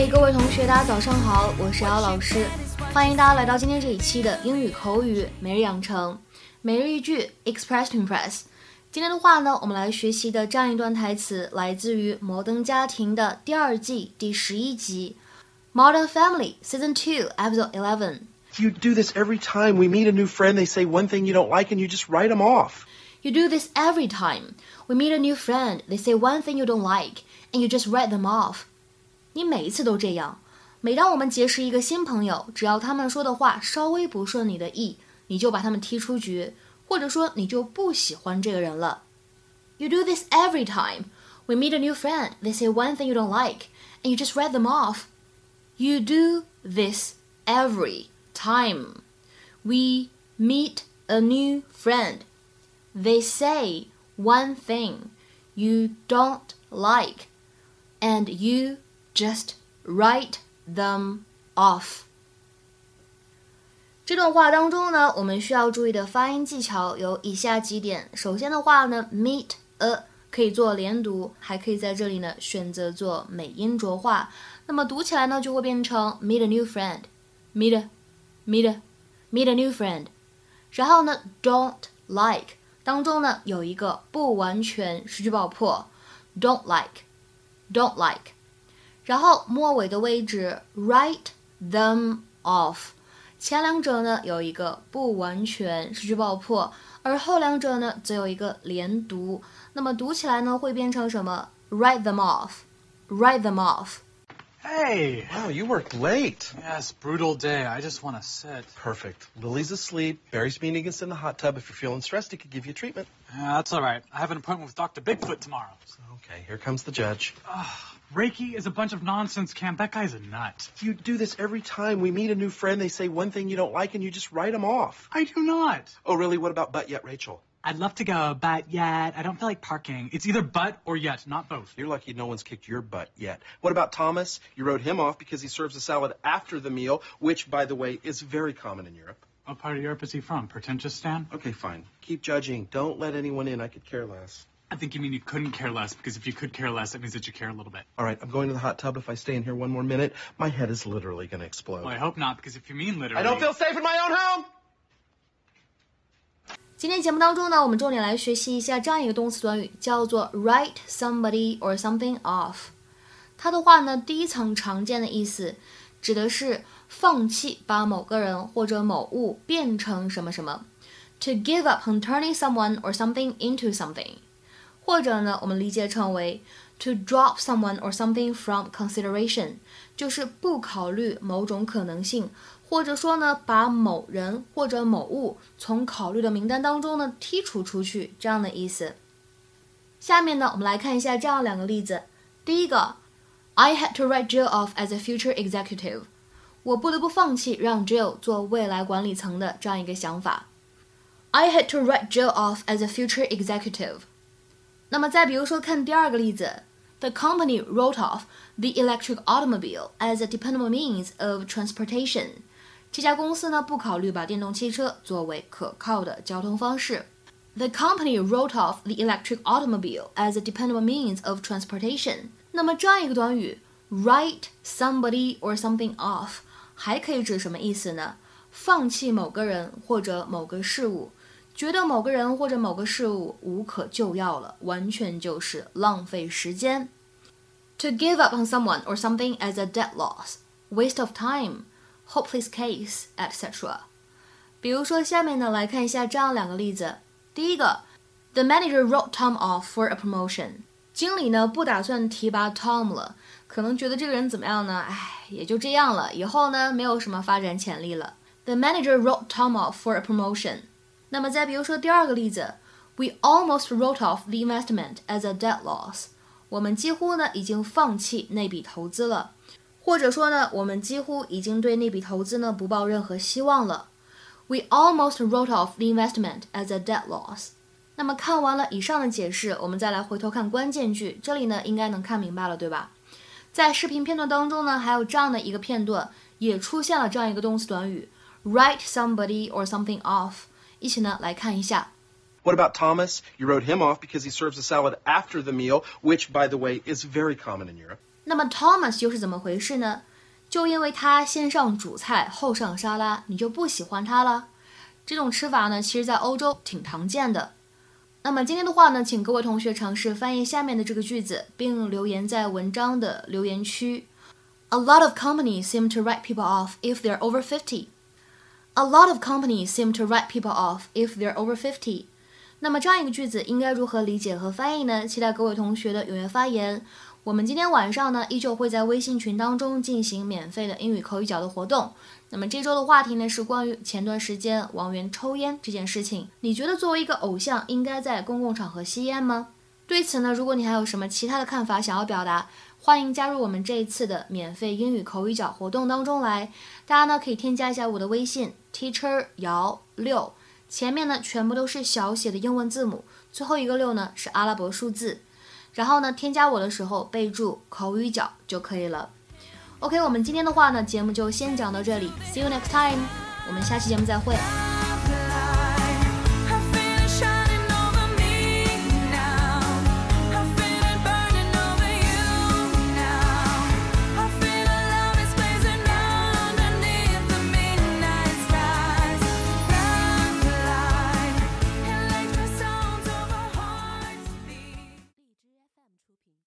嗨，各位同学，大家早上好，我是姚老师，欢迎大家来到今天这一期的英语口语每日养成每日一句 Express to Impress。今天的话呢，我们来学习的这样一段台词来自于《摩登家庭》的第二季第十一集《Modern Family》Season Two Episode Eleven。You do this every time we meet a new friend. They say one thing you don't like, and you just write them off. You do this every time we meet a new friend. They say one thing you don't like, and you just write them off. 你每一次都这样。每当我们结识一个新朋友，只要他们说的话稍微不顺你的意，你就把他们踢出局，或者说你就不喜欢这个人了。You do this every time we meet a new friend. They say one thing you don't like, and you just write them off. You do this every time we meet a new friend. They say one thing you don't like, and you just write them off. 这段话当中呢，我们需要注意的发音技巧有以下几点。首先的话呢，meet a 可以做连读，还可以在这里呢选择做美音浊化。那么读起来呢就会变成 meet a new friend，meet a meet a meet a new friend。然后呢，don't like 当中呢有一个不完全失去爆破，don't like，don't like。然后末尾的位置 write them off，前两者呢有一个不完全失去爆破，而后两者呢则有一个连读。那么读起来呢会变成什么？write them off，write them off。Hey! Wow, you worked late. Yes, brutal day. I just want to sit. Perfect. Lily's asleep. Barry's meeting us in the hot tub. If you're feeling stressed, he could give you treatment. Yeah, that's all right. I have an appointment with Dr. Bigfoot tomorrow. Okay, here comes the judge. Reiki is a bunch of nonsense, Cam. That guy's a nut. You do this every time we meet a new friend. They say one thing you don't like, and you just write them off. I do not. Oh, really? What about but yet, Rachel? I'd love to go, but yet I don't feel like parking. It's either but or yet, not both. You're lucky no one's kicked your butt yet. What about Thomas? You wrote him off because he serves a salad after the meal, which, by the way, is very common in Europe. What part of Europe is he from? Pretentious Stan? Okay, fine. Keep judging. Don't let anyone in. I could care less. I think you mean you couldn't care less, because if you could care less, that means that you care a little bit. All right, I'm going to the hot tub. If I stay in here one more minute, my head is literally going to explode. Well, I hope not, because if you mean literally. I don't feel safe in my own home! 今天节目当中呢，我们重点来学习一下这样一个动词短语，叫做 write somebody or something off。它的话呢，第一层常见的意思指的是放弃把某个人或者某物变成什么什么，to give up on turning someone or something into something，或者呢，我们理解成为 to drop someone or something from consideration，就是不考虑某种可能性。或者说呢，把某人或者某物从考虑的名单当中呢剔除出去，这样的意思。下面呢，我们来看一下这样两个例子。第一个，I had to write Jill off as a future executive。我不得不放弃让 Jill 做未来管理层的这样一个想法。I had to write Jill off as a future executive。那么再比如说，看第二个例子，The company wrote off the electric automobile as a dependable means of transportation。 这家公司呢不考虑把电动汽车作为可靠的交通方式。The company wrote off the electric automobile as a dependable means of transportation。那么这样一个短语，write somebody or something off，还可以指什么意思呢？放弃某个人或者某个事物，觉得某个人或者某个事物无可救药了，完全就是浪费时间。To give up on someone or something as a dead loss, waste of time. hopeless case, etc. 比如说，下面呢来看一下这样两个例子。第一个，The manager wrote Tom off for a promotion。经理呢不打算提拔 Tom 了，可能觉得这个人怎么样呢？唉，也就这样了，以后呢没有什么发展潜力了。The manager wrote Tom off for a promotion。那么再比如说第二个例子，We almost wrote off the investment as a dead loss。我们几乎呢已经放弃那笔投资了。 或者说呢，我们几乎已经对那笔投资呢不抱任何希望了。We almost wrote off the investment as a dead loss。那么看完了以上的解释，我们再来回头看关键句，这里呢应该能看明白了，对吧？在视频片段当中呢，还有这样的一个片段，也出现了这样一个动词短语，write somebody or something off。一起呢来看一下。What about Thomas? You wrote him off because he serves a salad after the meal, which, by the way, is very common in Europe. 那么 Thomas 又是怎么回事呢？就因为他先上主菜后上沙拉，你就不喜欢他了？这种吃法呢，其实在欧洲挺常见的。那么今天的话呢，请各位同学尝试翻译下面的这个句子，并留言在文章的留言区。A lot of companies seem to write people off if they're over fifty. A lot of companies seem to write people off if they're over fifty. 那么这样一个句子应该如何理解和翻译呢？期待各位同学的踊跃发言。我们今天晚上呢，依旧会在微信群当中进行免费的英语口语角的活动。那么这周的话题呢，是关于前段时间王源抽烟这件事情。你觉得作为一个偶像，应该在公共场合吸烟吗？对此呢，如果你还有什么其他的看法想要表达，欢迎加入我们这一次的免费英语口语角活动当中来。大家呢可以添加一下我的微信 teacher 姚六，前面呢全部都是小写的英文字母，最后一个六呢是阿拉伯数字。然后呢，添加我的时候备注口语角就可以了。OK，我们今天的话呢，节目就先讲到这里，See you next time，我们下期节目再会。